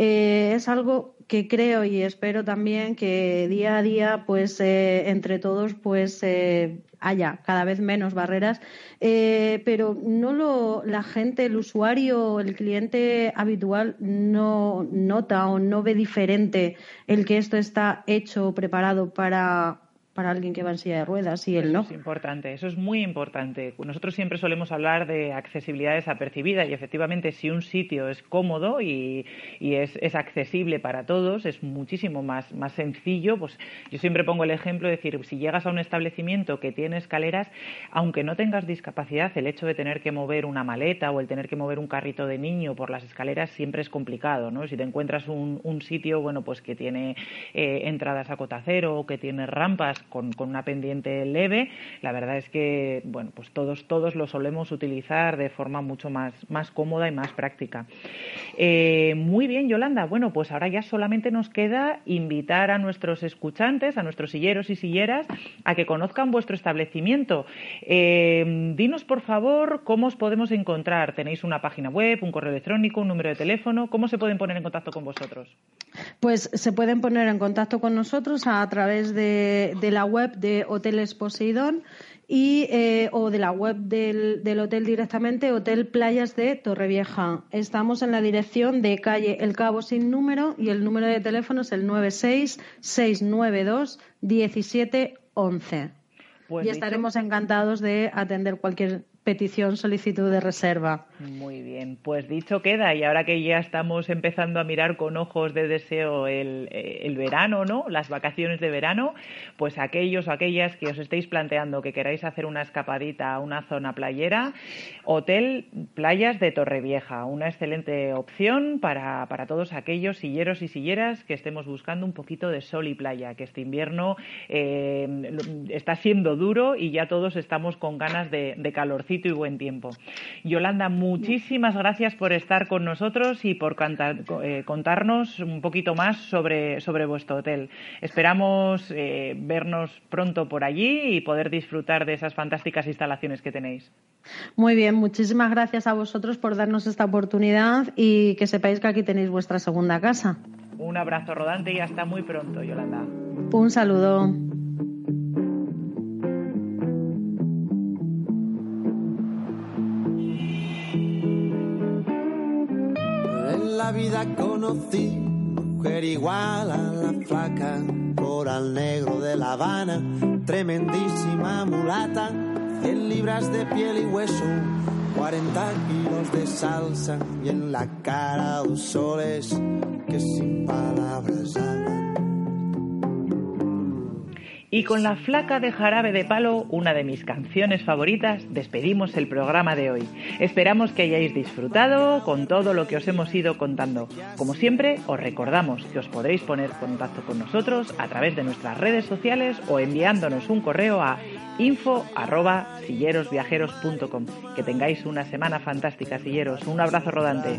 eh, es algo que creo y espero también que día a día, pues eh, entre todos, pues eh, haya cada vez menos barreras, pero no lo, la gente, el usuario, el cliente habitual no nota o no ve diferente el que esto está hecho, preparado para para alguien que va en silla de ruedas y él no. es importante, eso es muy importante. Nosotros siempre solemos hablar de accesibilidad desapercibida y efectivamente si un sitio es cómodo y, es, accesible para todos, es muchísimo más, más sencillo. Pues yo siempre pongo el ejemplo de decir, si llegas a un establecimiento que tiene escaleras, aunque no tengas discapacidad, el hecho de tener que mover una maleta o el tener que mover un carrito de niño por las escaleras siempre es complicado, ¿no? Si te encuentras un, sitio, bueno, pues que tiene eh, entradas a cota cero o que tiene rampas con, una pendiente leve, la verdad es que bueno, pues todos, todos lo solemos utilizar de forma mucho más, más cómoda y más práctica. Eh, muy bien, Yolanda. Bueno, pues ahora ya solamente nos queda invitar a nuestros escuchantes, a nuestros silleros y silleras, a que conozcan vuestro establecimiento. Eh, dinos, por favor, cómo os podemos encontrar. ¿Tenéis una página web, un correo electrónico, un número de teléfono? ¿Cómo se pueden poner en contacto con vosotros? Pues se pueden poner en contacto con nosotros a través de, de la web de Hoteles Poseidón y, eh, o de la web del, del, hotel directamente, Hotel Playas de Torrevieja. Estamos en la dirección de calle El Cabo sin número y el número de teléfono es el 966921711. Pues y estaremos encantados de atender cualquier petición, solicitud de reserva. Muy bien, pues dicho queda, y ahora que ya estamos empezando a mirar con ojos de deseo el, eh, el verano, ¿no? Las vacaciones de verano, pues aquellos o aquellas que os estéis planteando que queráis hacer una escapadita a una zona playera, Hotel Playas de Torrevieja, una excelente opción para, para todos aquellos silleros y silleras que estemos buscando un poquito de sol y playa, que este invierno eh, está siendo duro y ya todos estamos con ganas de, de calorcito y buen tiempo. Yolanda, muchísimas gracias por estar con nosotros y por eh, contarnos un poquito más sobre, sobre vuestro hotel. Esperamos eh, vernos pronto por allí y poder disfrutar de esas fantásticas instalaciones que tenéis. Muy bien, muchísimas gracias a vosotros por darnos esta oportunidad y que sepáis que aquí tenéis vuestra segunda casa. Un abrazo rodante y hasta muy pronto, Yolanda. Un saludo. La vida conocí mujer igual a la flaca, coral negro de La Habana, tremendísima mulata, 100 libras de piel y hueso, 40 kilos de salsa y en la cara dos soles que sin palabras hablan. Y con la flaca de jarabe de palo, una de mis canciones favoritas, despedimos el programa de hoy. Esperamos que hayáis disfrutado con todo lo que os hemos ido contando. Como siempre, os recordamos que os podréis poner contacto con nosotros a través de nuestras redes sociales o enviándonos un correo a info@sillerosviajeros.com. Que tengáis una semana fantástica, silleros. Un abrazo rodante.